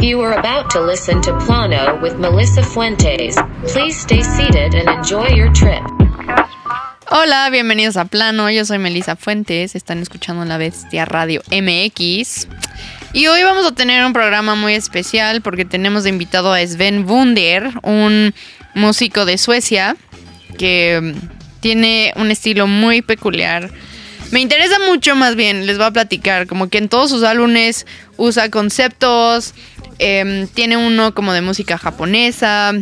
You are about to listen to Plano with Melissa Fuentes. Please stay seated and enjoy your trip. Hola, bienvenidos a Plano. Yo soy Melissa Fuentes. Están escuchando La Bestia Radio MX. Y hoy vamos a tener un programa muy especial porque tenemos de invitado a Sven Wunder, un músico de Suecia que tiene un estilo muy peculiar. Me interesa mucho más bien, les voy a platicar, como que en todos sus álbumes usa conceptos, em, tiene uno como de música japonesa,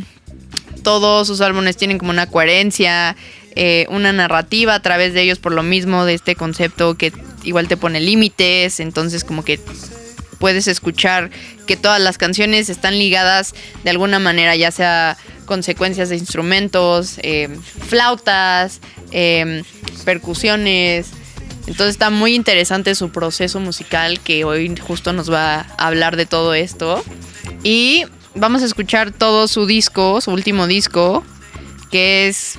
todos sus álbumes tienen como una coherencia, eh, una narrativa a través de ellos por lo mismo de este concepto que igual te pone límites, entonces como que puedes escuchar que todas las canciones están ligadas de alguna manera, ya sea consecuencias de instrumentos, eh, flautas, eh, percusiones. Entonces está muy interesante su proceso musical que hoy justo nos va a hablar de todo esto. Y vamos a escuchar todo su disco, su último disco, que es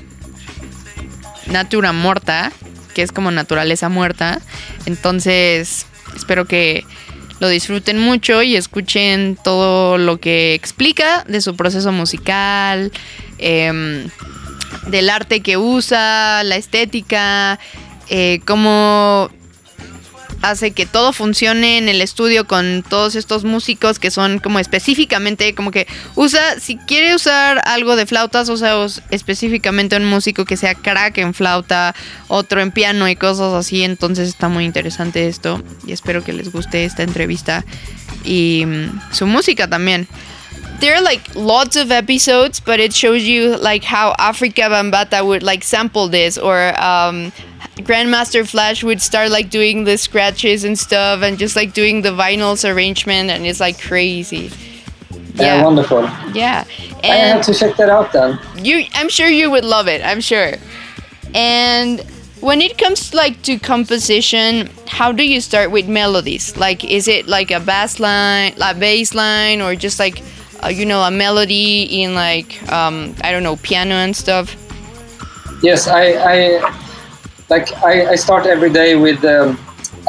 Natura Morta, que es como naturaleza muerta. Entonces espero que lo disfruten mucho y escuchen todo lo que explica de su proceso musical, em, del arte que usa, la estética, eh, cómo hace que todo funcione en el estudio con todos estos músicos que son como específicamente como que usa si quiere usar algo de flautas usa específicamente un músico que sea crack en flauta otro en piano y cosas así. Entonces está muy interesante esto y espero que les guste esta entrevista y mm, su música también there are like lots of episodes, but it shows you like how Afrika Bambaataa would like sample this, or um, Grandmaster Flash would start like doing the scratches and stuff, and just like doing the vinyls arrangement, and it's like crazy. Yeah, wonderful. Yeah, I have to check that out then. You, I'm sure you would love it. I'm sure. And when it comes like to composition, how do you start with melodies? Like, is it like a bass line, like bass line, or just like uh, you know a melody in like um, I don't know piano and stuff? Yes, I, I like I, I start every day with um,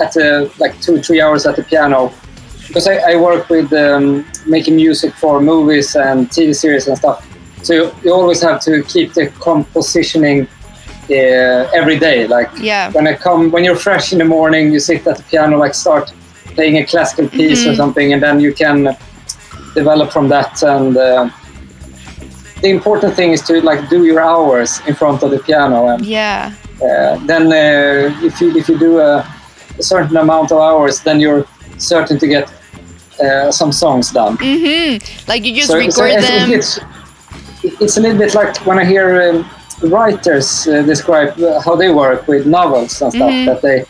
at the, like two three hours at the piano because I, I work with um, making music for movies and TV series and stuff. So you, you always have to keep the compositioning uh, every day. Like Yeah. when I come when you're fresh in the morning, you sit at the piano, like start playing a classical piece or Mhm. something, and then you can develop from that. And uh, the important thing is to like do your hours in front of the piano, and Yeah. uh, then uh, if you if you do a, a certain amount of hours, then you're certain to get uh, some songs done. Mm-hmm. Like you just So- record so them. It's, it's a little bit like when I hear um, writers uh, describe how they work with novels and stuff Mhm. that they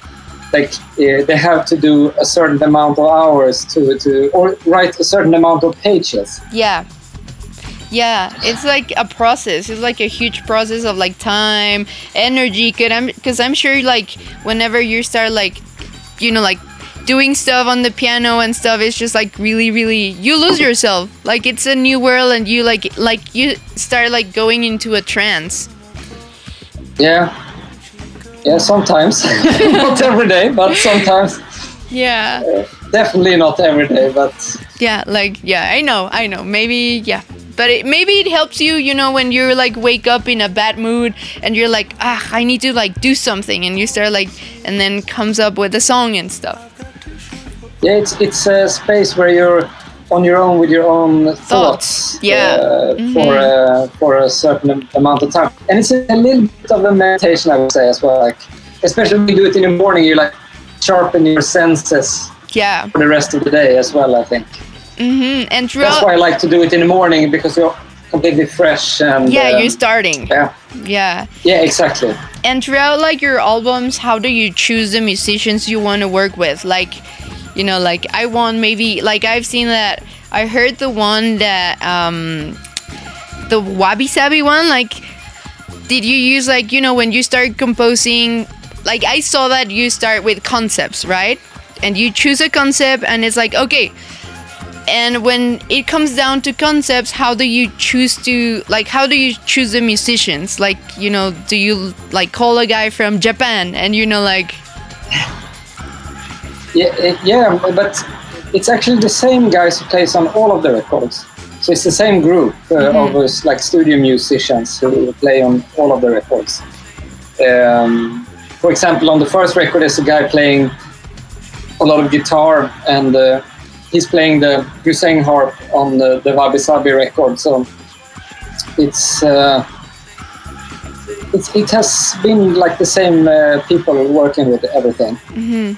like uh, they have to do a certain amount of hours to to or write a certain amount of pages. Yeah. Yeah, it's like a process. It's like a huge process of like time, energy. Cause I'm, cause I'm sure like whenever you start like, you know, like doing stuff on the piano and stuff, it's just like really, really you lose yourself. Like it's a new world, and you like like you start like going into a trance. Yeah, yeah. Sometimes, not every day, but sometimes. Yeah. Definitely not every day, but Yeah, like yeah, I know, I know. Maybe yeah, but it, maybe it helps you, you know, when you're like wake up in a bad mood and you're like, ah, I need to like do something, and you start like, and then comes up with a song and stuff. yeah, it's it's a space where you're on your own with your own thoughts. yeah. uh, for uh, for a certain amount of time, and it's a little bit of a meditation, I would say as well. Like, especially when you do it in the morning, you like sharpen your senses Yeah. for the rest of the day as well. I think Mm-hmm. And that's why I like to do it in the morning because you're completely fresh and yeah, um, you're starting. yeah, Yeah. yeah, exactly. And throughout like your albums, how do you choose the musicians you want to work with? Like, you know, like I want maybe like I've seen that I heard the one that um the Wabi Sabi one, like did you use like, you know, when you start composing like I saw that you start with concepts, right? And you choose a concept and it's like, okay, and when it comes down to concepts how do you choose to like how do you choose the musicians like you know do you like call a guy from japan and you know like Yeah, uh, yeah, but it's actually the same guys who plays on all of the records. So it's the same group uh, Mhm. of like studio musicians who play on all of the records. Um, for example, on the first record, there's a guy playing a lot of guitar, and uh, he's playing the Hussein harp on the, the Wabi Sabi record. So it's, uh, it's it has been like the same uh, people working with everything. hmm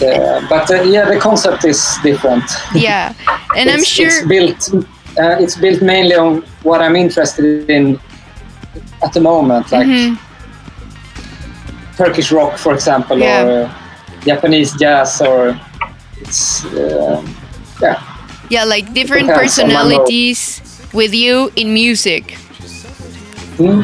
Uh, but uh, yeah, the concept is different. Yeah, and I'm sure. it's built. Uh, it's built mainly on what I'm interested in at the moment, like Mhm. Turkish rock, for example, Yeah. or uh, Japanese jazz, or it's yeah. Yeah, like different Depends on my mood. personalities with you in music. Hmm?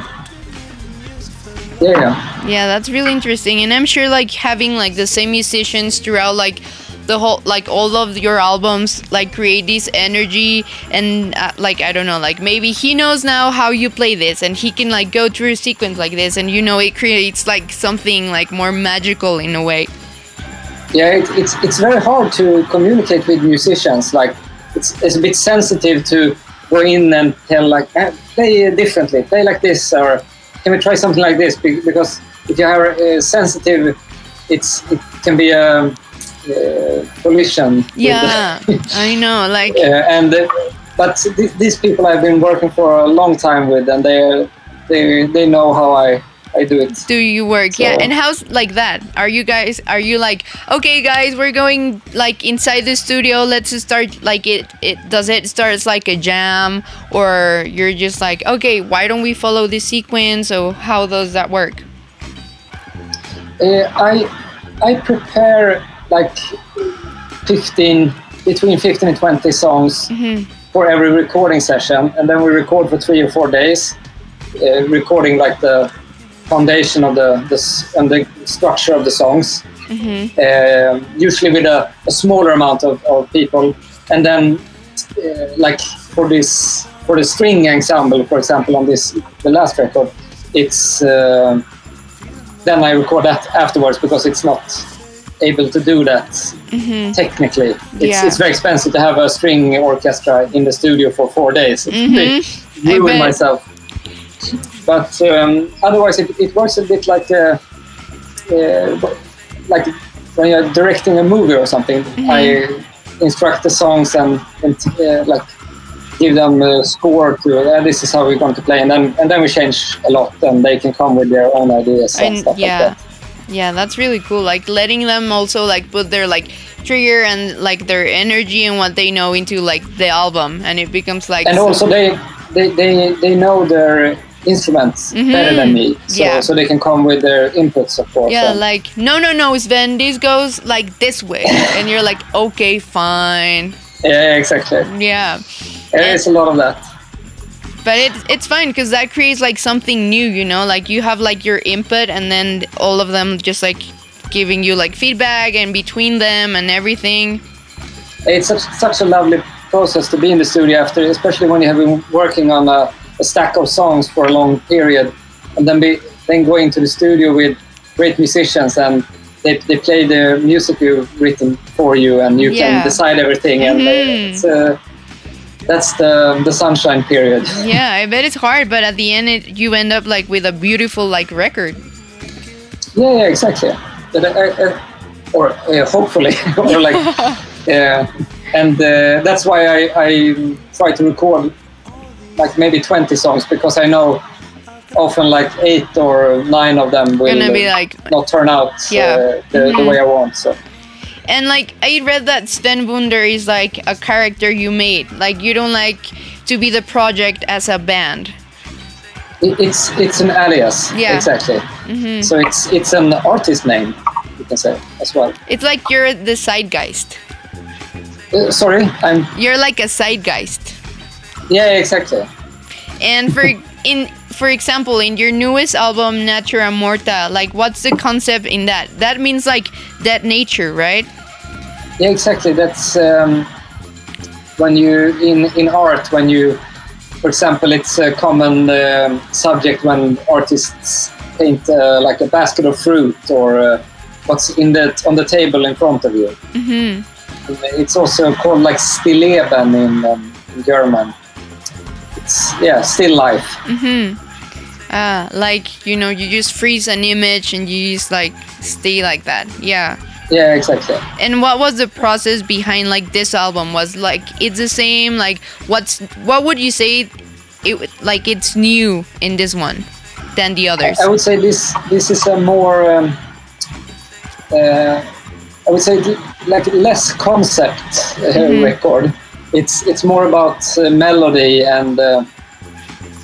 Yeah, yeah. That's really interesting. And I'm sure like having like the same musicians throughout like the whole like all of your albums like create this energy and uh, like I don't know like maybe he knows now how you play this and he can like go through a sequence like this and you know it creates like something like more magical in a way. yeah it, it's it's very hard to communicate with musicians like it's, it's a bit sensitive to go in and tell like eh, play differently play like this or can we try something like this? Because if you are uh, sensitive it's it can be a uh, collision Yeah, I know like and uh, but th- these people I've been working for a long time with and they they they know how I I do it. Do you work? Yeah and how's like that? Are you guys are you like okay guys we're going like inside the studio let's just start like it it does it start as like a jam? Or you're just like okay why don't we follow this sequence? Or how does that work? Uh, I I prepare like 15 between 15 and 20 songs Mhm. for every recording session, and then we record for three or four days, uh, recording like the foundation of the, the and the structure of the songs. Mhm. Uh, usually with a, a smaller amount of, of people, and then uh, like for this for the string ensemble, for example, on this the last record, it's. Uh, then I record that afterwards because it's not able to do that Mhm. technically. It's, Yeah. it's very expensive to have a string orchestra in the studio for four days. It's Mhm. I ruin myself. But um, otherwise, it, it works a bit like uh, uh, like when you're directing a movie or something. Mm-hmm. I instruct the songs and, and uh, like give them a score to uh, this is how we're going to play, and then and then we change a lot, and they can come with their own ideas and, and stuff yeah like that. yeah that's really cool like letting them also like put their like trigger and like their energy and what they know into like the album and it becomes like and also they they, they, they know their instruments better than me so, Mm-hmm. Yeah. so they can come with their inputs of course Yeah, and- like no, no, no, Sven. This goes like this way, and you're like, okay, fine. yeah exactly Yeah, there is a lot of that but it, it's fine because that creates like something new, you know. Like you have like your input, and then all of them just like giving you like feedback and between them and everything. it's such, such a lovely process to be in the studio after especially when you have been working on a, a stack of songs for a long period and then be then go into the studio with great musicians and they, they play the music you've written for you and you Yeah. can decide everything and uh, Mhm. it's, uh, that's the the sunshine period Yeah, I bet it's hard, but at the end, it, you end up like with a beautiful like record. Yeah, yeah, exactly. But, uh, uh, or uh, hopefully, or like, yeah. And uh, that's why I, I try to record like maybe 20 songs because I know often like eight or nine of them will Gonna be uh, like not turn out Yeah. uh, the, the Mhm. way I want. So And like I read that Sven Wunder is like a character you made. Like you don't like to be the project as a band. it, it's it's an alias. Yeah. Exactly. hmm So it's it's an artist name, you can say as well. It's like you're the zeitgeist. Uh, sorry, I'm. You're like a zeitgeist. Yeah, exactly. And for in for example, in your newest album Natura Morta, like what's the concept in that? That means like that nature, right? Yeah, exactly. That's um, when you in in art when you, for example, it's a common um, subject when artists paint uh, like a basket of fruit or uh, what's in the on the table in front of you. hmm it's also called like Stilleben in, um, in German. It's yeah, still life. Mm-hmm. Ah, like you know, you just freeze an image and you just like stay like that. Yeah. Yeah, exactly. And what was the process behind like this album? Was like it's the same? Like what's what would you say? It like it's new in this one than the others. I would say this this is a more um, uh, I would say like less concept uh, Mhm. record. It's it's more about uh, melody and uh,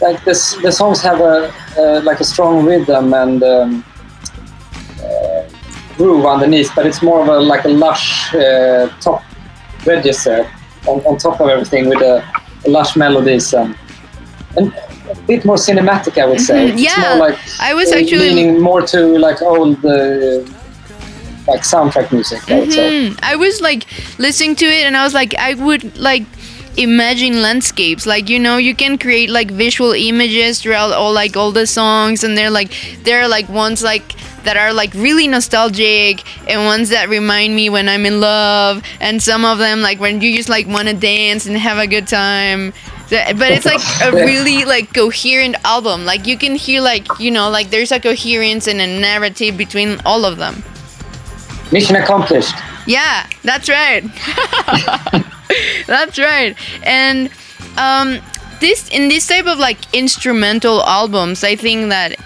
like this the songs have a uh, like a strong rhythm and um, uh, groove underneath, but it's more of a like a lush uh, top register on, on top of everything with a, lush melodies and and a bit more cinematic, I would say. Mhm, It's yeah. more like I was actually leaning more to like old uh, like soundtrack music. I would say. Mhm. I was like listening to it and I was like I would like imagine landscapes like you know you can create like visual images throughout all like all the songs and they're like they're like ones like that are like really nostalgic and ones that remind me when I'm in love and some of them like when you just like want to dance and have a good time but it's like a really like coherent album like you can hear like you know like there's a coherence and a narrative between all of them Mission accomplished. yeah, that's right. that's right. And um, this in this type of like instrumental albums, I think that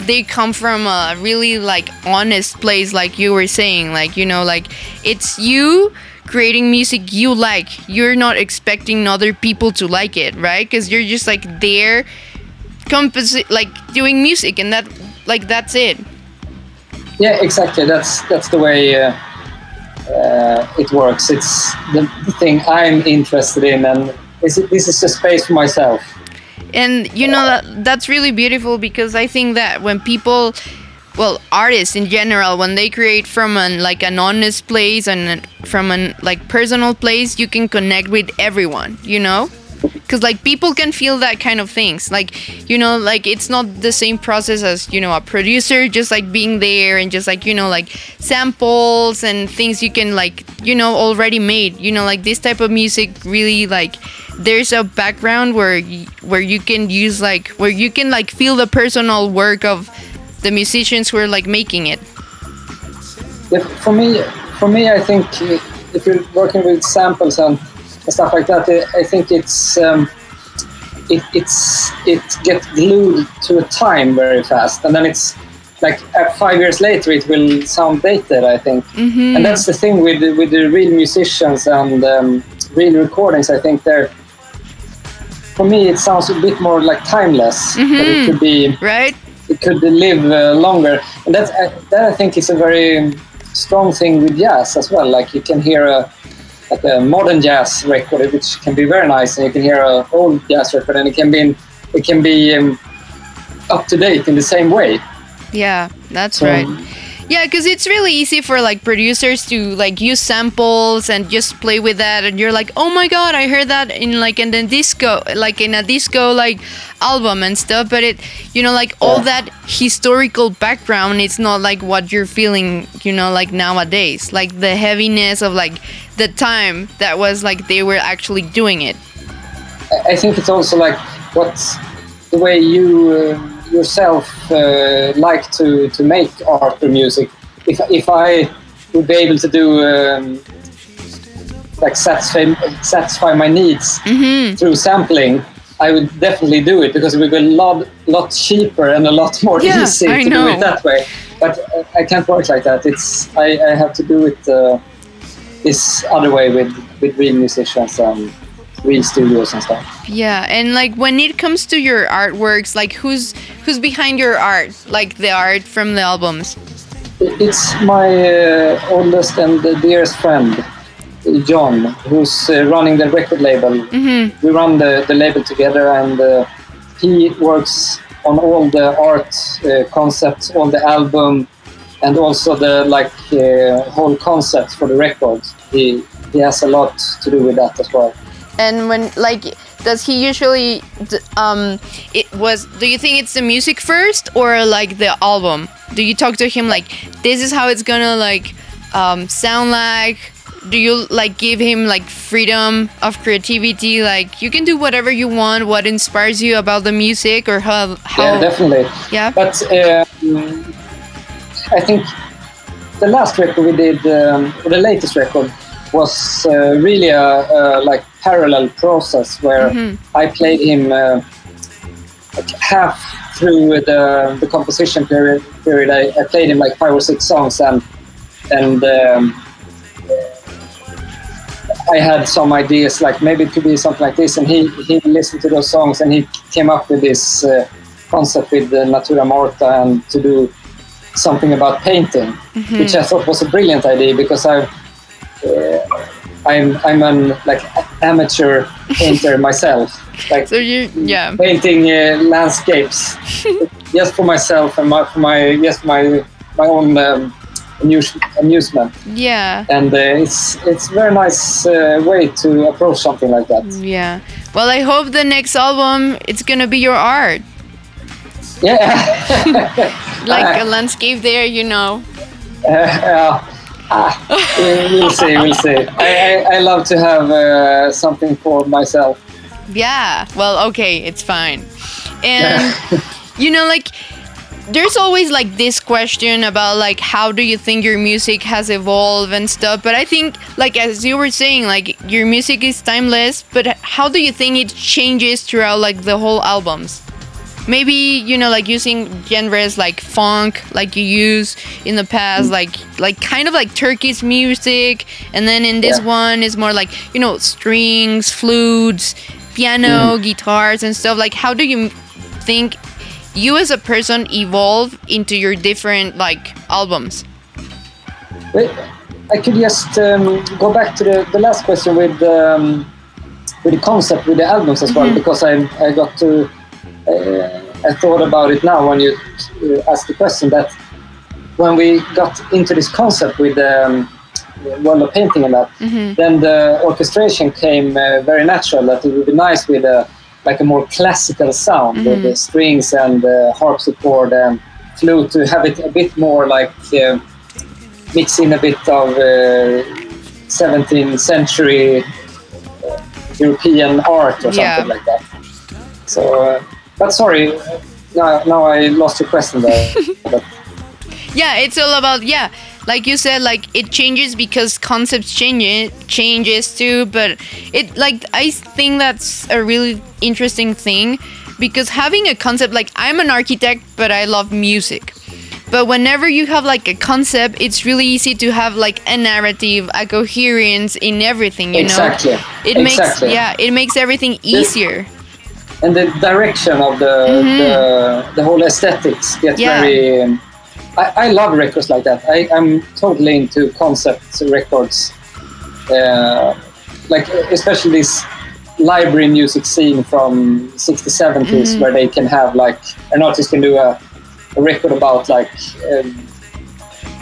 they come from a really like honest place, like you were saying. Like you know, like it's you creating music you like. You're not expecting other people to like it, right? Because you're just like there, composi- like doing music, and that like that's it. Yeah, exactly. That's that's the way uh, uh, it works. It's the, thing I'm interested in, and this is, this is a space for myself. and you know that that's really beautiful because i think that when people well artists in general when they create from an like an honest place and from an like personal place you can connect with everyone you know because like people can feel that kind of things. Like you know like it's not the same process as you know a producer just like being there and just like you know like samples and things you can like you know already made. You know like this type of music really like there's a background where where you can use like where you can like feel the personal work of the musicians who are like making it. Yeah, for me, for me, I think uh, if you're working with samples and, and stuff like that, I I think it's um, it it's it gets glued to a time very fast, and then it's like five years later it will sound dated. I think, mm-hmm. and that's the thing with the- with the real musicians and um, real recordings. I think they're for me it sounds a bit more like timeless, but it could be right it could live uh, longer. And that, uh, that I think is a very strong thing with jazz as well. Like you can hear a like a modern jazz record, which can be very nice, and you can hear a old jazz record, and it can be it can be um, up to date in the same way. yeah that's So, right Yeah, because it's really easy for like producers to like use samples and just play with that, and you're like, oh my god, I heard that in like in the disco, like in a disco like album and stuff. But it, you know, like all Yeah. that historical background, it's not like what you're feeling, you know, like nowadays, like the heaviness of like the time that was like they were actually doing it. I- think it's also like what the way you uh, yourself uh, like to, to make art or music. If, if I would be able to do um, like satisfy, satisfy my needs hmm through sampling, I would definitely do it because it would be a lot, lot cheaper and a lot more Yeah, easy I to do it that way. But uh, I can't work like that. It's I, I have to do it uh, this other way with, with real musicians and real studios and stuff. Yeah, and like when it comes to your artworks, like who's who's behind your art, like the art from the albums? It's my uh, oldest and the dearest friend, John, who's uh, running the record label. hmm We run the, the label together, and uh, he works on all the art uh, concepts, all the album, and also the like uh, whole concept for the record. He he has a lot to do with that as well. And when like does he usually um it was do you think it's the music first or like the album? Do you talk to him like this is how it's gonna like um sound like do you like give him like freedom of creativity? Like you can do whatever you want. What inspires you about the music or how how? Yeah, definitely. Yeah. But um, I think the last record we did, um, the latest record, was uh, really a, a like parallel process where Mhm. I played him uh, like half through the, the composition period. Period, I, I played him like five or six songs, and and um, I had some ideas like maybe it could be something like this, and he he listened to those songs and he came up with this uh, concept with Natura Morta and to do something about painting, which I thought was a brilliant idea because I. Uh, I'm I'm an like amateur painter myself, like So you yeah painting uh, landscapes just for myself and my, for my just my my own um, amuse, amusement. yeah And uh, it's it's very nice uh, way to approach something like that. yeah. Well, I hope the next album it's gonna be your art, Yeah. like a landscape there, you know. Uh, ah, we'll see. We'll see. I, I, I love to have uh, something for myself. Yeah. Well, okay, it's fine. And you know, like there's always like this question about like how do you think your music has evolved and stuff, but I think like as you were saying, like your music is timeless, but how do you think it changes throughout like the whole albums? Maybe you know, like using genres like funk, like you use in the past, like like kind of like Turkish music, and then in this Yeah. one is more like you know strings, flutes, piano, guitars, and stuff. Like, how do you think you as a person evolve into your different like albums? Wait, I could just um, go back to the, the last question with um, with the concept with the albums as well because I I got to uh, I thought about it now when you uh, asked the question that when we got into this concept with um, the world of painting and that then the orchestration came uh, very natural that it would be nice with a like a more classical sound with the strings and uh, harpsichord and flute to have it a bit more like uh, mix in a bit of uh, 17th century uh, European art or Yeah. something like that. So, uh, but sorry, now, now I lost your question there. Yeah, it's all about yeah, like you said, like it changes because concepts change changes too. But it like I think that's a really interesting thing because having a concept like I'm an architect, but I love music. But whenever you have like a concept, it's really easy to have like a narrative, a coherence in everything. You Exactly. know, it makes yeah, it makes everything easier. And the direction of the the, the whole aesthetics get Mm-hmm. Yeah. very. Um, I, I love records like that. I, I'm totally into concept records, uh, like especially this library music scene from 60s, 70s, Mm-hmm. where they can have like an artist can do a, a record about like um,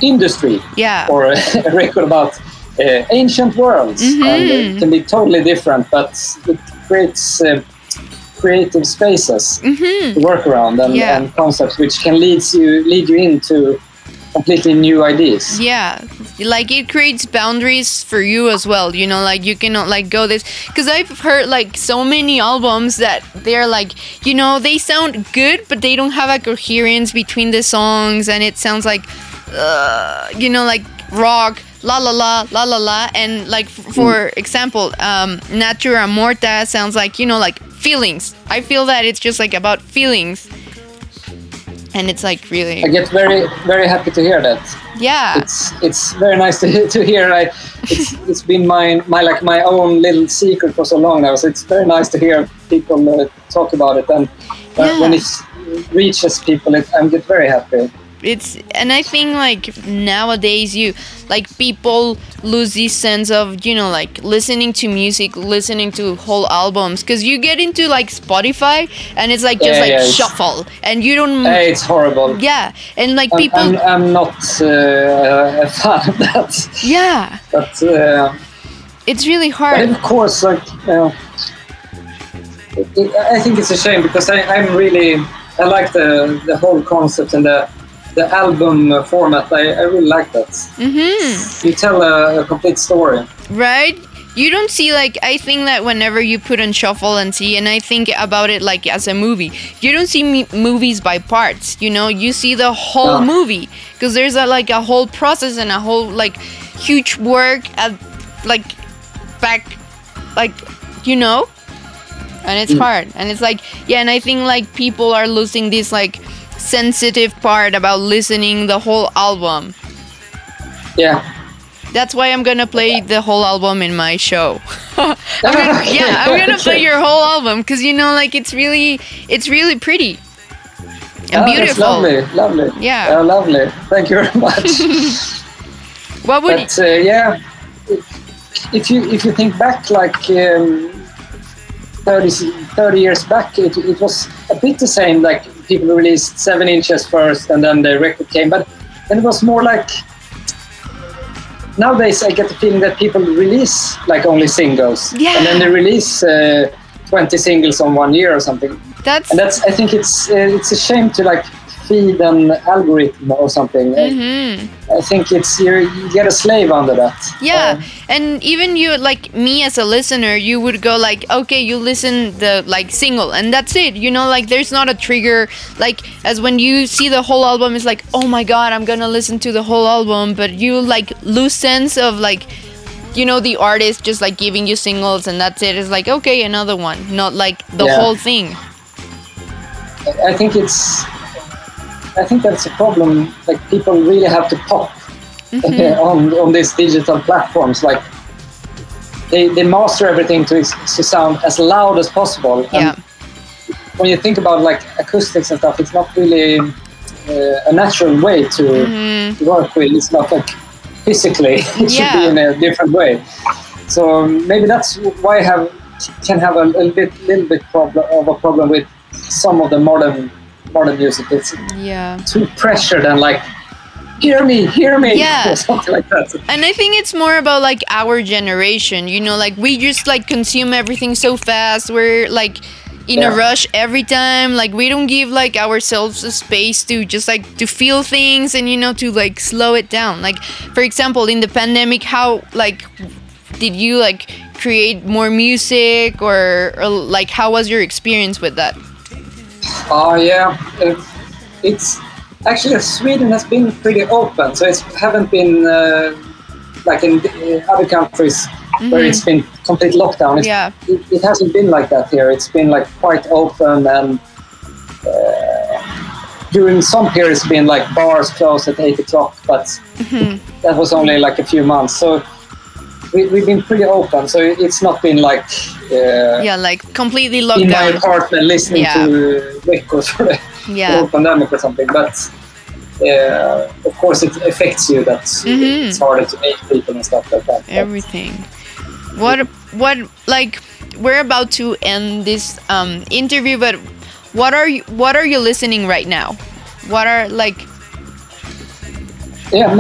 industry Yeah. or a, a record about uh, ancient worlds, and Mm-hmm. it can be totally different, but it creates uh, creative spaces to work around and, Mm-hmm. Yeah. and concepts which can lead you lead you into completely new ideas. Yeah, like it creates boundaries for you as well. You know, like you cannot like go this because I've heard like so many albums that they're like, you know, they sound good, but they don't have a coherence between the songs, and it sounds like, uh, you know, like rock. La la la la la la and like f- for example, um, Natura Morta sounds like you know like feelings. I feel that it's just like about feelings, and it's like really I get very very happy to hear that. yeah It's it's very nice to, to hear. I, it's it's been my my like my own little secret for so long now. So it's very nice to hear people uh, talk about it and when, when it reaches people, it, I get very happy. It's and i think like nowadays you like people lose this sense of you know like listening to music listening to whole albums because you get into like spotify and it's like just Yeah, like yeah, shuffle and you don't it's horrible. yeah and like I'm, people I'm, I'm not uh, a fan of that, yeah. But uh, it's really hard. of course, like uh, it, it, I think it's a shame because I, I'm really I like the the whole concept and the the album format. I, I really like that. Mm-hmm. You tell a, a complete story. Right? You don't see like I think that whenever you put on shuffle and see, and I think about it like as a movie. You don't see me- movies by parts. You know, you see the whole No. movie because there's a, like a whole process and a whole like huge work at like back, like you know, and it's Mm. hard. And it's like yeah, and I think like people are losing this like sensitive part about listening the whole album. Yeah. That's why I'm gonna play the whole album in my show. I'm gonna, yeah, I'm gonna play your whole album because you know, like it's really, it's really pretty and Oh, beautiful. lovely, lovely. Yeah. Uh, lovely. Thank you very much. What would? but uh, yeah, if you if you think back like um, 30, 30 years back, it, it was a bit the same. Like people released seven inches first, and then the record came. But then it was more like nowadays. I get the feeling that people release like only singles, Yeah. and then they release uh, twenty singles on one year or something. that's And that's I think it's uh, it's a shame to like feed an algorithm or something. Mhm. I think it's you're, you get a slave under that. yeah, Um, and even you, like me as a listener, you would go like, okay, you listen the like single, and that's it. You know, like there's not a trigger. Like as when you see the whole album, it's like, oh my god, I'm gonna listen to the whole album, but you like lose sense of like. You know the artist just like giving you singles and that's it. It's like okay, another one, not like the Yeah. whole thing. I think it's. I think that's a problem. Like people really have to pop Mm-hmm. on on these digital platforms. Like they they master everything to to sound as loud as possible. And Yeah. When you think about like acoustics and stuff, it's not really uh, a natural way to Mhm. work with. It's not like physically. It should be in a different way. So maybe that's why I have can have a little bit little bit problem of a problem with some of the modern modern music. It's Yeah. too pressured and like hear me, hear me, Yeah. or something like that. And I think it's more about like our generation, you know, like we just like consume everything so fast. We're like in a rush every time. Like we don't give like ourselves a space to just like to feel things and you know to like slow it down. Like for example, in the pandemic, how like did you like create more music or, or like how was your experience with that? Oh yeah, it's actually Sweden has been pretty open, so it haven't been uh, like in uh, other countries where it's been complete lockdown. It's, Yeah. it, it hasn't been like that here. It's been like quite open and. Uh, during some periods, been like bars closed at eight o'clock, but that was only like a few months. So we, we've been pretty open. So it's not been like uh, Yeah, like completely locked in my down. apartment listening Yeah. to records for the Yeah. whole pandemic or something. But uh, of course, it affects you. That Mhm. it's harder to meet people and stuff like that. But everything what what like we're about to end this um interview but what are you what are you listening right now what are like yeah,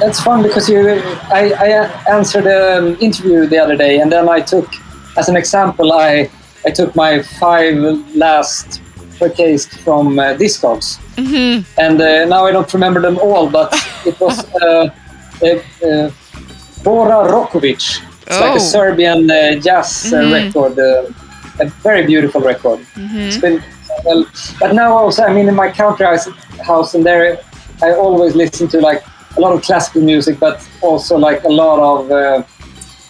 that's fun because you. I, I answered an interview the other day, and then I took, as an example, I I took my five last purchased from uh, Discogs. mhm, and uh, now I don't remember them all, but it was uh, uh, uh, Bora Rokovic. It's like Oh. a Serbian uh, jazz uh, Mhm. record, uh, a very beautiful record. It's mhm. been well, but now also I mean in my country house, house and there I always listen to like a lot of classical music, but also like a lot of uh,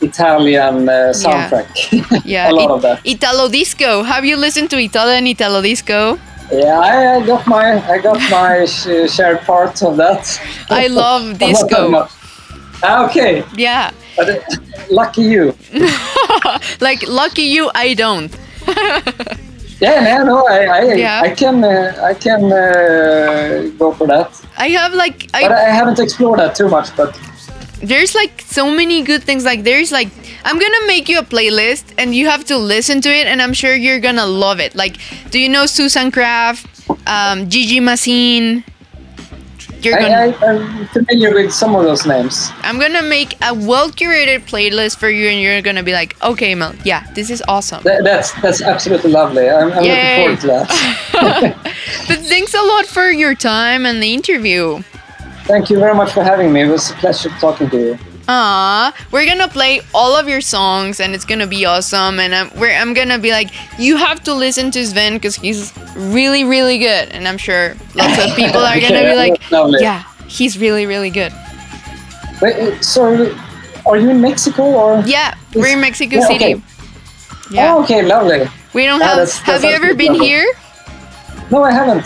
Italian uh, soundtrack. yeah a lot It- of that. italo disco have you listened to italian italo disco Yeah, I, I got my I got my sh- shared part of that. I love disco. Ah, okay, yeah but uh, lucky you. like lucky you i don't Yeah, no, no, I, I, Yeah. I can, uh, I can uh, go for that. i have like But i I haven't explored that too much. But there's like so many good things like there's like i'm gonna make you a playlist and you have to listen to it and i'm sure you're gonna love it like do you know suzanne kraft um, gigi masin You're I, gonna. I, I'm familiar with some of those names. I'm gonna make a well curated playlist for you, and you're gonna be like, okay, Mel, yeah, this is awesome. That, that's that's absolutely lovely. I'm, I'm looking forward to that. But thanks a lot for your time and the interview. Thank you very much for having me. It was a pleasure talking to you. Ah, we're gonna play all of your songs, and it's gonna be awesome. And I'm, we're, I'm gonna be like, you have to listen to Sven because he's really, really good. And I'm sure lots of people are gonna be like, yeah, he's really, really good. Wait, so, are you in Mexico or? Yeah, we're in Mexico Yeah, City. okay. Yeah, Oh, okay, lovely. we don't Ah, have. that's- have that's you ever been lovely. here? No, I haven't.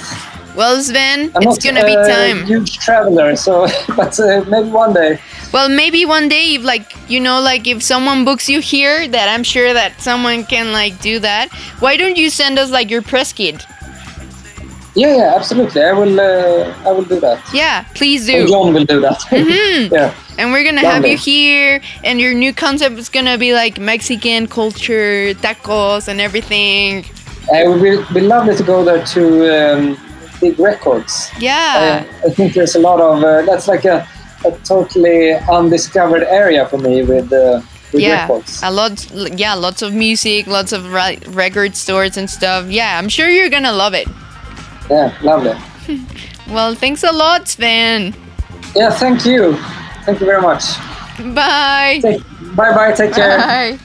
Well, Sven, I'm it's not gonna be a time. huge traveler, so but uh, maybe one day. Well, maybe one day, if like you know, like if someone books you here, that I'm sure that someone can like do that. Why don't you send us like your press kit? Yeah, yeah, absolutely. I will. Uh, I will do that. Yeah, please And do. John will do that. Mhm. yeah. And we're gonna have you here, and your new concept is gonna be like Mexican culture, tacos, and everything. Uh, It would be, be lovely to go there to um, Big Records. Yeah. Uh, I think there's a lot of uh, that's like a, a totally undiscovered area for me with uh, with yeah, records. a lot. Yeah, lots of music, lots of ri- record stores and stuff. Yeah, I'm sure you're gonna love it. Yeah, lovely. Well, thanks a lot, Sven. Yeah, thank you. Thank you very much. Bye. Take, bye bye. Take care. Bye.